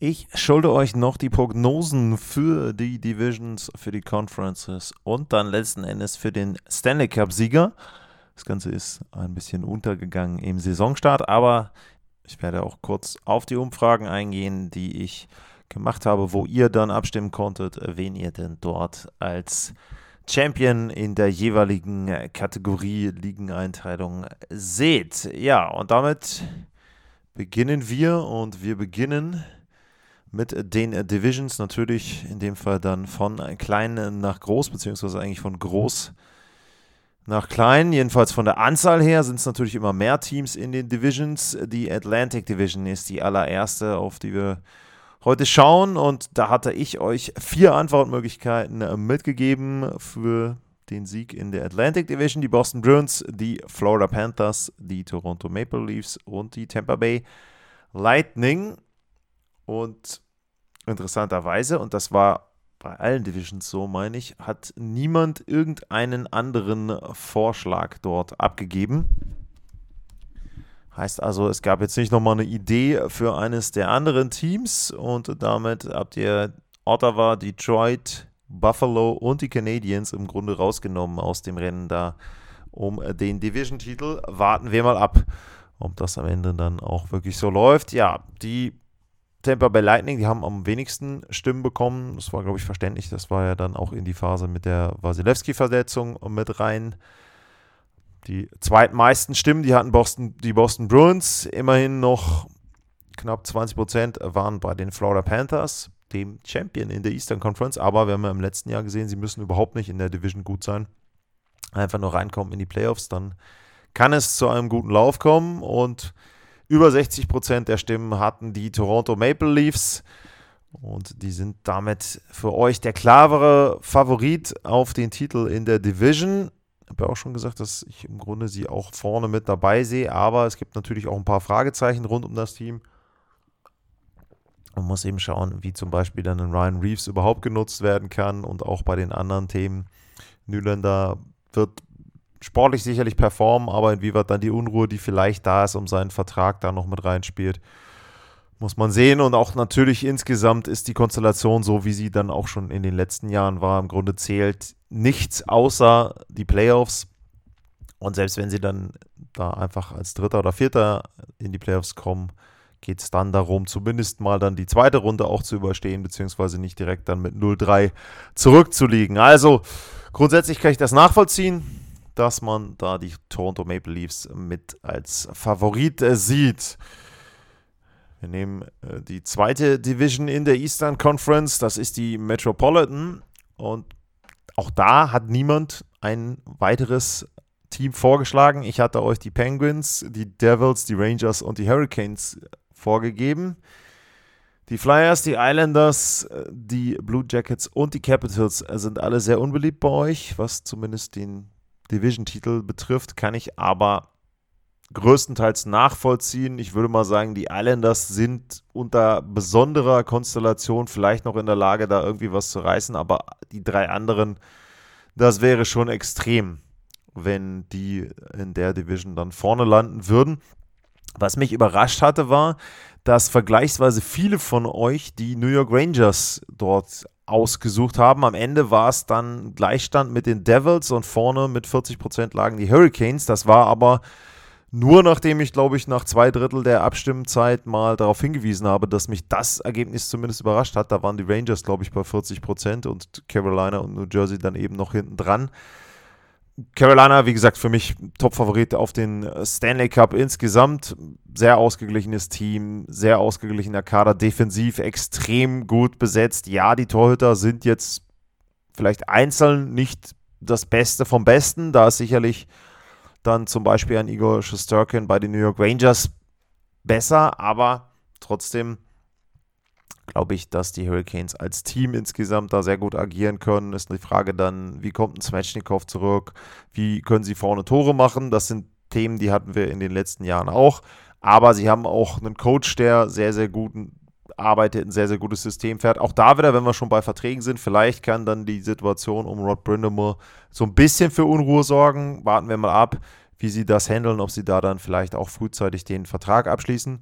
Ich schulde euch noch die Prognosen für die Divisions, für die Conferences und dann letzten Endes für den Stanley Cup Sieger. Das Ganze ist ein bisschen untergegangen im Saisonstart, aber ich werde auch kurz auf die Umfragen eingehen, die ich gemacht habe, wo ihr dann abstimmen konntet, wen ihr denn dort als Champion in der jeweiligen Kategorie Ligeneinteilung seht. Ja, und damit beginnen wir und wir beginnen mit den Divisions natürlich in dem Fall dann von klein nach groß, beziehungsweise eigentlich von groß nach klein. Jedenfalls von der Anzahl her sind es natürlich immer mehr Teams in den Divisions. Die Atlantic Division ist die allererste, auf die wir heute schauen. Und da hatte ich euch vier Antwortmöglichkeiten äh, mitgegeben für den Sieg in der Atlantic Division. Die Boston Bruins, die Florida Panthers, die Toronto Maple Leafs und die Tampa Bay Lightning. Und interessanterweise, und das war bei allen Divisions so, meine ich, hat niemand irgendeinen anderen Vorschlag dort abgegeben. Heißt also, es gab jetzt nicht nochmal eine Idee für eines der anderen Teams und damit habt ihr Ottawa, Detroit, Buffalo und die Canadiens im Grunde rausgenommen aus dem Rennen da um den Division-Titel. Warten wir mal ab, ob das am Ende dann auch wirklich so läuft. Ja, die Tampa Bay Lightning, die haben am wenigsten Stimmen bekommen. Das war, glaube ich, verständlich. Das war ja dann auch in die Phase mit der Wasilewski-Verletzung mit rein. Die zweitmeisten Stimmen, die hatten Boston, die Boston Bruins. Immerhin noch knapp 20 Prozent waren bei den Florida Panthers, dem Champion in der Eastern Conference. Aber wir haben ja im letzten Jahr gesehen, sie müssen überhaupt nicht in der Division gut sein. Einfach nur reinkommen in die Playoffs, dann kann es zu einem guten Lauf kommen. Und über 60 Prozent der Stimmen hatten die Toronto Maple Leafs. Und die sind damit für euch der klarere Favorit auf den Titel in der Division. Ich habe ja auch schon gesagt, dass ich im Grunde sie auch vorne mit dabei sehe, aber es gibt natürlich auch ein paar Fragezeichen rund um das Team. Man muss eben schauen, wie zum Beispiel dann ein Ryan Reeves überhaupt genutzt werden kann und auch bei den anderen Themen. Nylander wird sportlich sicherlich performen, aber inwieweit dann die Unruhe, die vielleicht da ist, um seinen Vertrag da noch mit reinspielt, muss man sehen. Und auch natürlich insgesamt ist die Konstellation so, wie sie dann auch schon in den letzten Jahren war. Im Grunde zählt nichts außer die Playoffs. Und selbst wenn sie dann da einfach als Dritter oder Vierter in die Playoffs kommen, geht es dann darum, zumindest mal dann die zweite Runde auch zu überstehen, beziehungsweise nicht direkt dann mit 0-3 zurückzuliegen. Also grundsätzlich kann ich das nachvollziehen dass man da die Toronto Maple Leafs mit als Favorit äh, sieht. Wir nehmen äh, die zweite Division in der Eastern Conference, das ist die Metropolitan. Und auch da hat niemand ein weiteres Team vorgeschlagen. Ich hatte euch die Penguins, die Devils, die Rangers und die Hurricanes vorgegeben. Die Flyers, die Islanders, äh, die Blue Jackets und die Capitals sind alle sehr unbeliebt bei euch, was zumindest den Division-Titel betrifft, kann ich aber größtenteils nachvollziehen. Ich würde mal sagen, die Islanders sind unter besonderer Konstellation vielleicht noch in der Lage, da irgendwie was zu reißen, aber die drei anderen, das wäre schon extrem, wenn die in der Division dann vorne landen würden. Was mich überrascht hatte, war, dass vergleichsweise viele von euch die New York Rangers dort ausgesucht haben. Am Ende war es dann Gleichstand mit den Devils und vorne mit 40 Prozent lagen die Hurricanes. Das war aber nur nachdem ich, glaube ich, nach zwei Drittel der Abstimmzeit mal darauf hingewiesen habe, dass mich das Ergebnis zumindest überrascht hat. Da waren die Rangers, glaube ich, bei 40 Prozent und Carolina und New Jersey dann eben noch hinten dran. Carolina, wie gesagt, für mich Top-Favorit auf den Stanley Cup insgesamt. Sehr ausgeglichenes Team, sehr ausgeglichener Kader, defensiv extrem gut besetzt. Ja, die Torhüter sind jetzt vielleicht einzeln nicht das Beste vom Besten. Da ist sicherlich dann zum Beispiel ein Igor Shesterkin bei den New York Rangers besser, aber trotzdem glaube ich, dass die Hurricanes als Team insgesamt da sehr gut agieren können. Ist die Frage dann, wie kommt ein Svechnikov zurück? Wie können sie vorne Tore machen? Das sind Themen, die hatten wir in den letzten Jahren auch. Aber sie haben auch einen Coach, der sehr, sehr gut arbeitet, ein sehr, sehr gutes System fährt. Auch da wieder, wenn wir schon bei Verträgen sind, vielleicht kann dann die Situation um Rod Brindamore so ein bisschen für Unruhe sorgen. Warten wir mal ab, wie sie das handeln, ob sie da dann vielleicht auch frühzeitig den Vertrag abschließen.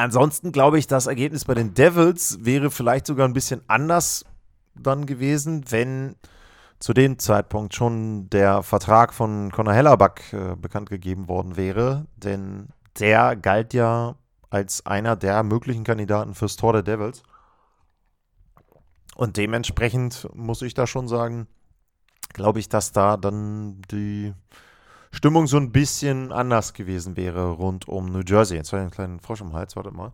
Ansonsten glaube ich, das Ergebnis bei den Devils wäre vielleicht sogar ein bisschen anders dann gewesen, wenn zu dem Zeitpunkt schon der Vertrag von Conor Hellerback äh, bekannt gegeben worden wäre. Denn der galt ja als einer der möglichen Kandidaten fürs Tor der Devils. Und dementsprechend muss ich da schon sagen, glaube ich, dass da dann die Stimmung so ein bisschen anders gewesen wäre rund um New Jersey. Jetzt war ich einen kleinen Frosch im Hals, warte mal.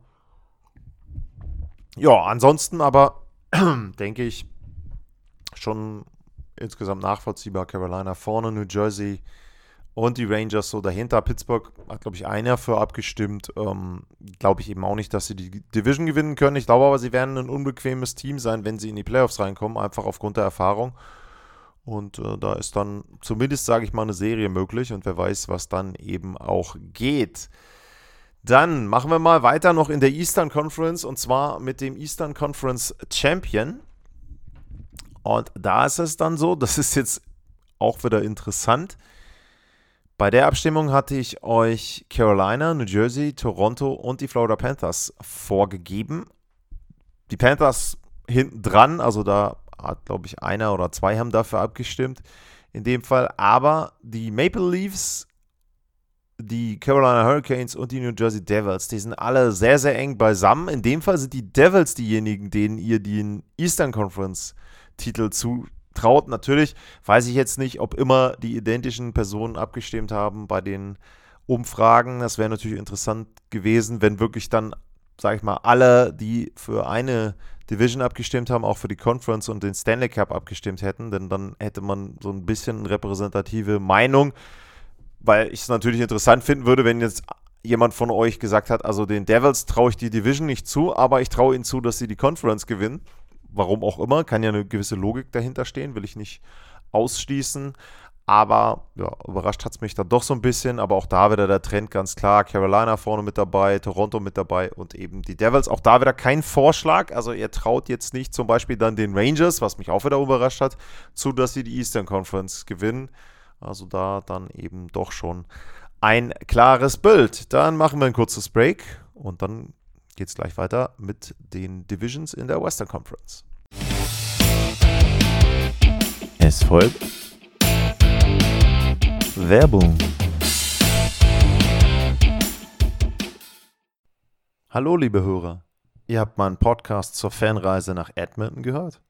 Ja, ansonsten aber denke ich schon insgesamt nachvollziehbar. Carolina vorne, New Jersey und die Rangers so dahinter. Pittsburgh hat, glaube ich, einer für abgestimmt. Ähm, glaube ich eben auch nicht, dass sie die Division gewinnen können. Ich glaube aber, sie werden ein unbequemes Team sein, wenn sie in die Playoffs reinkommen, einfach aufgrund der Erfahrung. Und äh, da ist dann zumindest, sage ich mal, eine Serie möglich und wer weiß, was dann eben auch geht. Dann machen wir mal weiter noch in der Eastern Conference und zwar mit dem Eastern Conference Champion. Und da ist es dann so, das ist jetzt auch wieder interessant. Bei der Abstimmung hatte ich euch Carolina, New Jersey, Toronto und die Florida Panthers vorgegeben. Die Panthers hinten dran, also da hat, glaube ich, einer oder zwei haben dafür abgestimmt in dem Fall. Aber die Maple Leafs, die Carolina Hurricanes und die New Jersey Devils, die sind alle sehr, sehr eng beisammen. In dem Fall sind die Devils diejenigen, denen ihr den Eastern Conference Titel zutraut. Natürlich weiß ich jetzt nicht, ob immer die identischen Personen abgestimmt haben bei den Umfragen. Das wäre natürlich interessant gewesen, wenn wirklich dann, sage ich mal, alle, die für eine Division abgestimmt haben, auch für die Conference und den Stanley Cup abgestimmt hätten, denn dann hätte man so ein bisschen repräsentative Meinung, weil ich es natürlich interessant finden würde, wenn jetzt jemand von euch gesagt hat, also den Devils traue ich die Division nicht zu, aber ich traue ihnen zu, dass sie die Conference gewinnen. Warum auch immer, kann ja eine gewisse Logik dahinter stehen, will ich nicht ausschließen. Aber ja, überrascht hat es mich dann doch so ein bisschen. Aber auch da wieder der Trend ganz klar. Carolina vorne mit dabei, Toronto mit dabei und eben die Devils. Auch da wieder kein Vorschlag. Also ihr traut jetzt nicht zum Beispiel dann den Rangers, was mich auch wieder überrascht hat, zu, dass sie die Eastern Conference gewinnen. Also da dann eben doch schon ein klares Bild. Dann machen wir ein kurzes Break und dann geht es gleich weiter mit den Divisions in der Western Conference. Es folgt Werbung. Hallo, liebe Hörer. Ihr habt meinen Podcast zur Fanreise nach Edmonton gehört?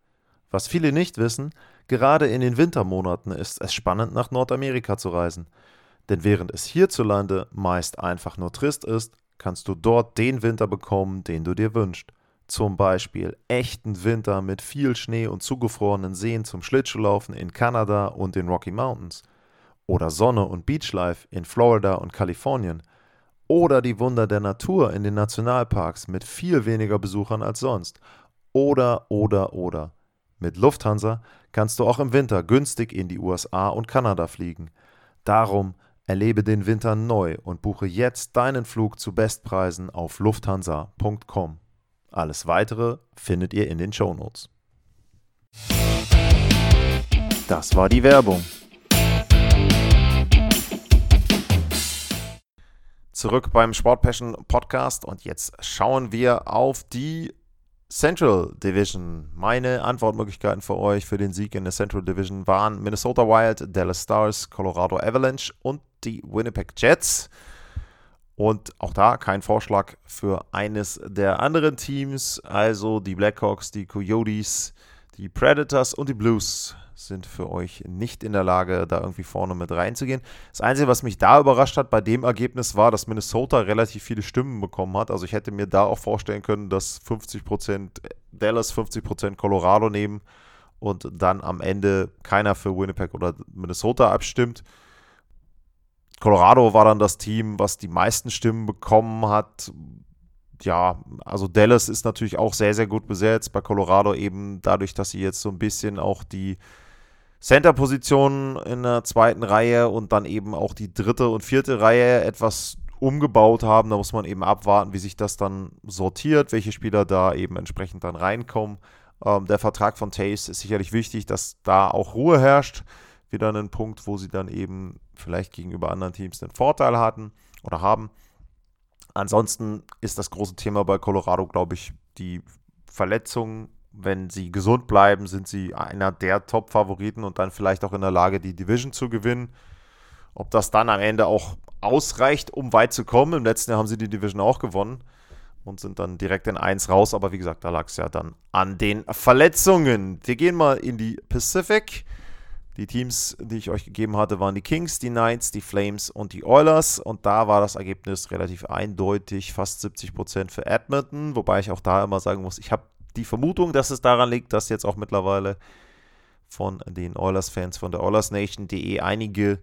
Was viele nicht wissen, gerade in den Wintermonaten ist es spannend, nach Nordamerika zu reisen. Denn während es hierzulande meist einfach nur trist ist, kannst du dort den Winter bekommen, den du dir wünschst. Zum Beispiel echten Winter mit viel Schnee und zugefrorenen Seen zum Schlittschuhlaufen in Kanada und den Rocky Mountains – oder Sonne und Beachlife in Florida und Kalifornien oder die Wunder der Natur in den Nationalparks mit viel weniger Besuchern als sonst oder oder oder. Mit Lufthansa kannst du auch im Winter günstig in die USA und Kanada fliegen. Darum erlebe den Winter neu und buche jetzt deinen Flug zu Bestpreisen auf lufthansa.com. Alles weitere findet ihr in den Shownotes. Das war die Werbung. Zurück beim Sport Passion Podcast und jetzt schauen wir auf die Central Division. Meine Antwortmöglichkeiten für euch für den Sieg in der Central Division waren Minnesota Wild, Dallas Stars, Colorado Avalanche und die Winnipeg Jets. Und auch da kein Vorschlag für eines der anderen Teams, also die Blackhawks, die Coyotes, die Predators und die Blues sind für euch nicht in der Lage, da irgendwie vorne mit reinzugehen. Das Einzige, was mich da überrascht hat bei dem Ergebnis, war, dass Minnesota relativ viele Stimmen bekommen hat. Also ich hätte mir da auch vorstellen können, dass 50% Dallas, 50% Colorado nehmen und dann am Ende keiner für Winnipeg oder Minnesota abstimmt. Colorado war dann das Team, was die meisten Stimmen bekommen hat. Ja, also Dallas ist natürlich auch sehr, sehr gut besetzt. Bei Colorado eben dadurch, dass sie jetzt so ein bisschen auch die Center-Position in der zweiten Reihe und dann eben auch die dritte und vierte Reihe etwas umgebaut haben. Da muss man eben abwarten, wie sich das dann sortiert, welche Spieler da eben entsprechend dann reinkommen. Ähm, der Vertrag von Tays ist sicherlich wichtig, dass da auch Ruhe herrscht. Wieder ein Punkt, wo sie dann eben vielleicht gegenüber anderen Teams einen Vorteil hatten oder haben. Ansonsten ist das große Thema bei Colorado, glaube ich, die Verletzungen. Wenn sie gesund bleiben, sind sie einer der Top-Favoriten und dann vielleicht auch in der Lage, die Division zu gewinnen. Ob das dann am Ende auch ausreicht, um weit zu kommen. Im letzten Jahr haben sie die Division auch gewonnen und sind dann direkt in 1 raus. Aber wie gesagt, da lag es ja dann an den Verletzungen. Wir gehen mal in die Pacific. Die Teams, die ich euch gegeben hatte, waren die Kings, die Knights, die Flames und die Oilers. Und da war das Ergebnis relativ eindeutig, fast 70% für Edmonton. Wobei ich auch da immer sagen muss, ich habe die Vermutung, dass es daran liegt, dass jetzt auch mittlerweile von den Oilers-Fans von der OilersNation.de einige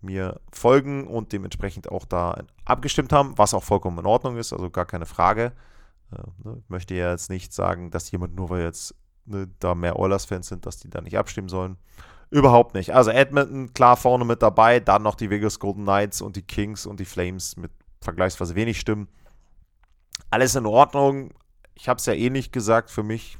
mir folgen und dementsprechend auch da abgestimmt haben, was auch vollkommen in Ordnung ist, also gar keine Frage. Äh, ne, ich möchte ja jetzt nicht sagen, dass jemand nur weil jetzt ne, da mehr Oilers-Fans sind, dass die da nicht abstimmen sollen. Überhaupt nicht. Also Edmonton klar vorne mit dabei, dann noch die Vegas Golden Knights und die Kings und die Flames mit vergleichsweise wenig Stimmen. Alles in Ordnung. Ich habe es ja eh nicht gesagt, für mich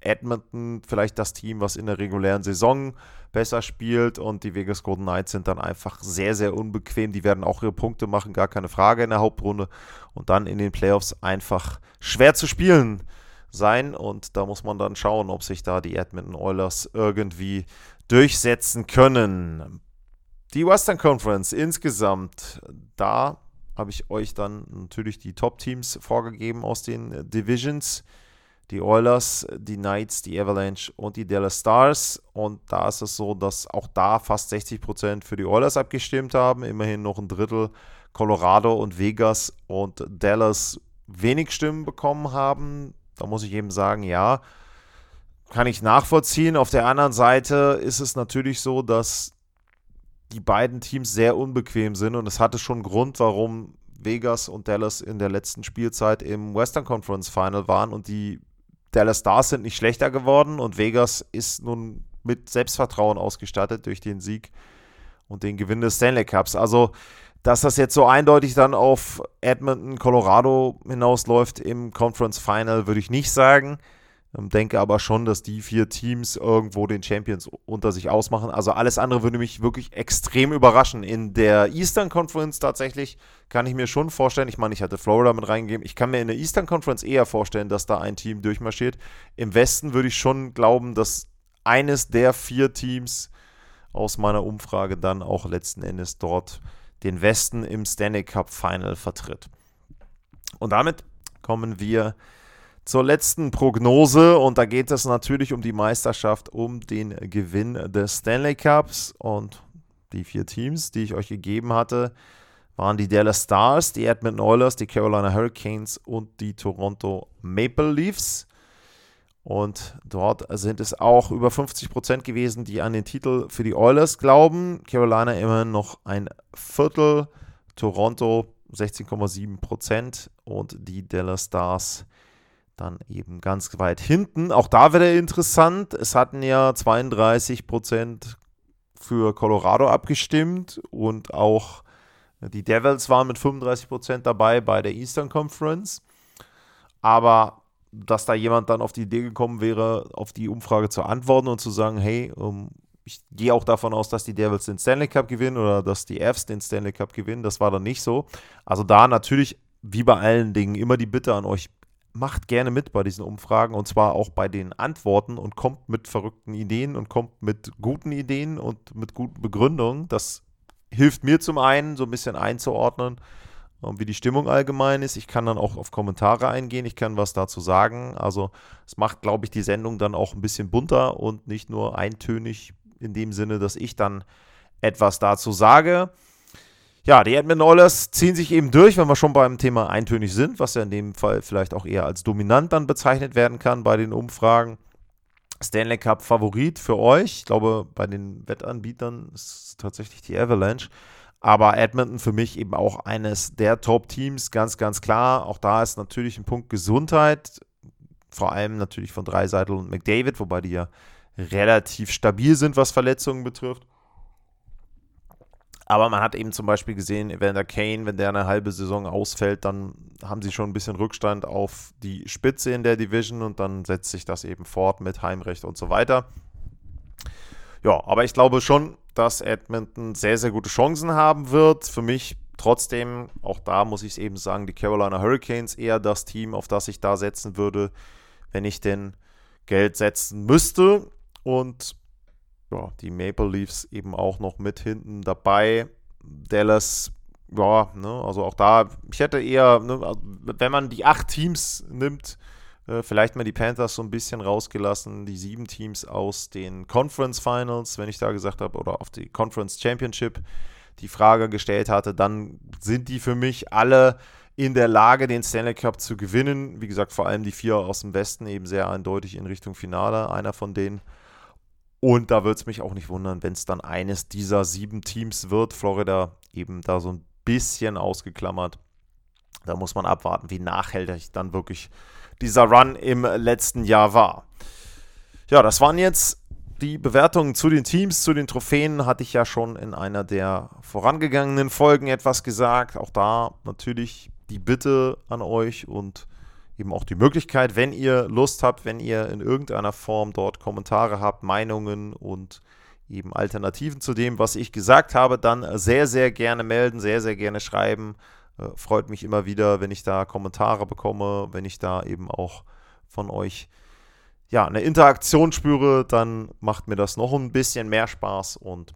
Edmonton vielleicht das Team, was in der regulären Saison besser spielt und die Vegas Golden Knights sind dann einfach sehr, sehr unbequem. Die werden auch ihre Punkte machen, gar keine Frage in der Hauptrunde und dann in den Playoffs einfach schwer zu spielen sein und da muss man dann schauen, ob sich da die Edmonton Oilers irgendwie durchsetzen können. Die Western Conference insgesamt, da habe ich euch dann natürlich die Top-Teams vorgegeben aus den Divisions die Oilers, die Knights, die Avalanche und die Dallas Stars. Und da ist es so, dass auch da fast 60% für die Oilers abgestimmt haben. Immerhin noch ein Drittel Colorado und Vegas und Dallas wenig Stimmen bekommen haben. Da muss ich eben sagen, ja, kann ich nachvollziehen. Auf der anderen Seite ist es natürlich so, dass die beiden Teams sehr unbequem sind und es hatte schon Grund, warum Vegas und Dallas in der letzten Spielzeit im Western Conference Final waren und die Dallas Stars sind nicht schlechter geworden und Vegas ist nun mit Selbstvertrauen ausgestattet durch den Sieg und den Gewinn des Stanley Cups. Also, dass das jetzt so eindeutig dann auf Edmonton, Colorado hinausläuft im Conference Final, würde ich nicht sagen. Ähm, denke aber schon, dass die vier Teams irgendwo den Champions unter sich ausmachen. Also alles andere würde mich wirklich extrem überraschen. In der Eastern Conference tatsächlich kann ich mir schon vorstellen, ich meine, ich hatte Florida mit reingegeben, ich kann mir in der Eastern Conference eher vorstellen, dass da ein Team durchmarschiert. Im Westen würde ich schon glauben, dass eines der vier Teams aus meiner Umfrage dann auch letzten Endes dort den Westen im Stanley Cup Final vertritt. Und damit kommen wir zur letzten Prognose und da geht es natürlich um die Meisterschaft, um den Gewinn des Stanley Cups und die vier Teams, die ich euch gegeben hatte, waren die Dallas Stars, die Edmonton Oilers, die Carolina Hurricanes und die Toronto Maple Leafs. Und dort sind es auch über 50 Prozent gewesen, die an den Titel für die Oilers glauben. Carolina immerhin noch ein Viertel, Toronto 16,7 Prozent und die Dallas Stars dann eben ganz weit hinten. Auch da wäre interessant. Es hatten ja 32 Prozent für Colorado abgestimmt und auch die Devils waren mit 35 Prozent dabei bei der Eastern Conference. Aber dass da jemand dann auf die Idee gekommen wäre, auf die Umfrage zu antworten und zu sagen, hey, um, ich gehe auch davon aus, dass die Devils den Stanley Cup gewinnen oder dass die Fs den Stanley Cup gewinnen. Das war dann nicht so. Also da natürlich, wie bei allen Dingen, immer die Bitte an euch, macht gerne mit bei diesen Umfragen und zwar auch bei den Antworten und kommt mit verrückten Ideen und kommt mit guten Ideen und mit guten Begründungen. Das hilft mir zum einen, so ein bisschen einzuordnen, ähm, wie die Stimmung allgemein ist. Ich kann dann auch auf Kommentare eingehen, ich kann was dazu sagen. Also es macht, glaube ich, die Sendung dann auch ein bisschen bunter und nicht nur eintönig in dem Sinne, dass ich dann etwas dazu sage. Ja, die Edmonton Oilers ziehen sich eben durch, wenn wir schon beim Thema eintönig sind, was ja in dem Fall vielleicht auch eher als dominant dann bezeichnet werden kann bei den Umfragen. Stanley Cup Favorit für euch. Ich glaube, bei den Wettanbietern ist es tatsächlich die Avalanche. Aber Edmonton für mich eben auch eines der Top-Teams, ganz, ganz klar. Auch da ist natürlich ein Punkt Gesundheit, vor allem natürlich von Dreiseitel und McDavid, wobei die ja relativ stabil sind, was Verletzungen betrifft. Aber man hat eben zum Beispiel gesehen, wenn der Kane, wenn der eine halbe Saison ausfällt, dann haben sie schon ein bisschen Rückstand auf die Spitze in der Division und dann setzt sich das eben fort mit Heimrecht und so weiter. Ja, aber ich glaube schon, dass Edmonton sehr, sehr gute Chancen haben wird. Für mich trotzdem, auch da muss ich es eben sagen, die Carolina Hurricanes eher das Team, auf das ich da setzen würde, wenn ich denn Geld setzen müsste. Und ja, die Maple Leafs eben auch noch mit hinten dabei. Dallas, ja, ne, also auch da, ich hätte eher, ne, wenn man die acht Teams nimmt, vielleicht mal die Panthers so ein bisschen rausgelassen, die sieben Teams aus den Conference Finals, wenn ich da gesagt habe, oder auf die Conference Championship die Frage gestellt hatte, dann sind die für mich alle in der Lage, den Stanley Cup zu gewinnen. Wie gesagt, vor allem die vier aus dem Westen eben sehr eindeutig in Richtung Finale, einer von denen. Und da würde es mich auch nicht wundern, wenn es dann eines dieser sieben Teams wird. Florida eben da so ein bisschen ausgeklammert. Da muss man abwarten, wie nachhaltig dann wirklich dieser Run im letzten Jahr war. Ja, das waren jetzt die Bewertungen zu den Teams, zu den Trophäen hatte ich ja schon in einer der vorangegangenen Folgen etwas gesagt. Auch da natürlich die Bitte an euch und eben auch die Möglichkeit, wenn ihr Lust habt, wenn ihr in irgendeiner Form dort Kommentare habt, Meinungen und eben Alternativen zu dem, was ich gesagt habe, dann sehr, sehr gerne melden, sehr, sehr gerne schreiben. Äh, freut mich immer wieder, wenn ich da Kommentare bekomme, wenn ich da eben auch von euch ja, eine Interaktion spüre, dann macht mir das noch ein bisschen mehr Spaß und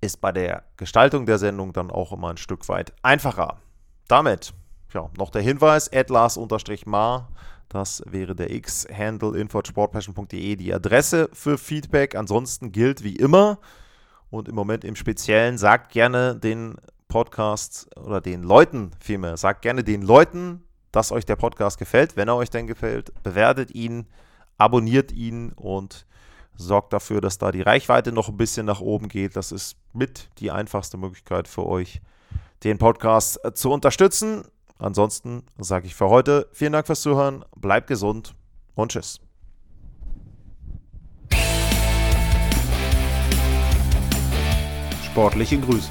ist bei der Gestaltung der Sendung dann auch immer ein Stück weit einfacher. Damit ja, noch der Hinweis, atlas-mar, das wäre der X-Handle info.sportpassion.de, die Adresse für Feedback. Ansonsten gilt wie immer und im Moment im Speziellen, sagt gerne den Podcast oder den Leuten vielmehr, sagt gerne den Leuten, dass euch der Podcast gefällt. Wenn er euch denn gefällt, bewertet ihn, abonniert ihn und sorgt dafür, dass da die Reichweite noch ein bisschen nach oben geht. Das ist mit die einfachste Möglichkeit für euch, den Podcast zu unterstützen. Ansonsten sage ich für heute vielen Dank fürs Zuhören, bleibt gesund und tschüss. Sportliche Grüße.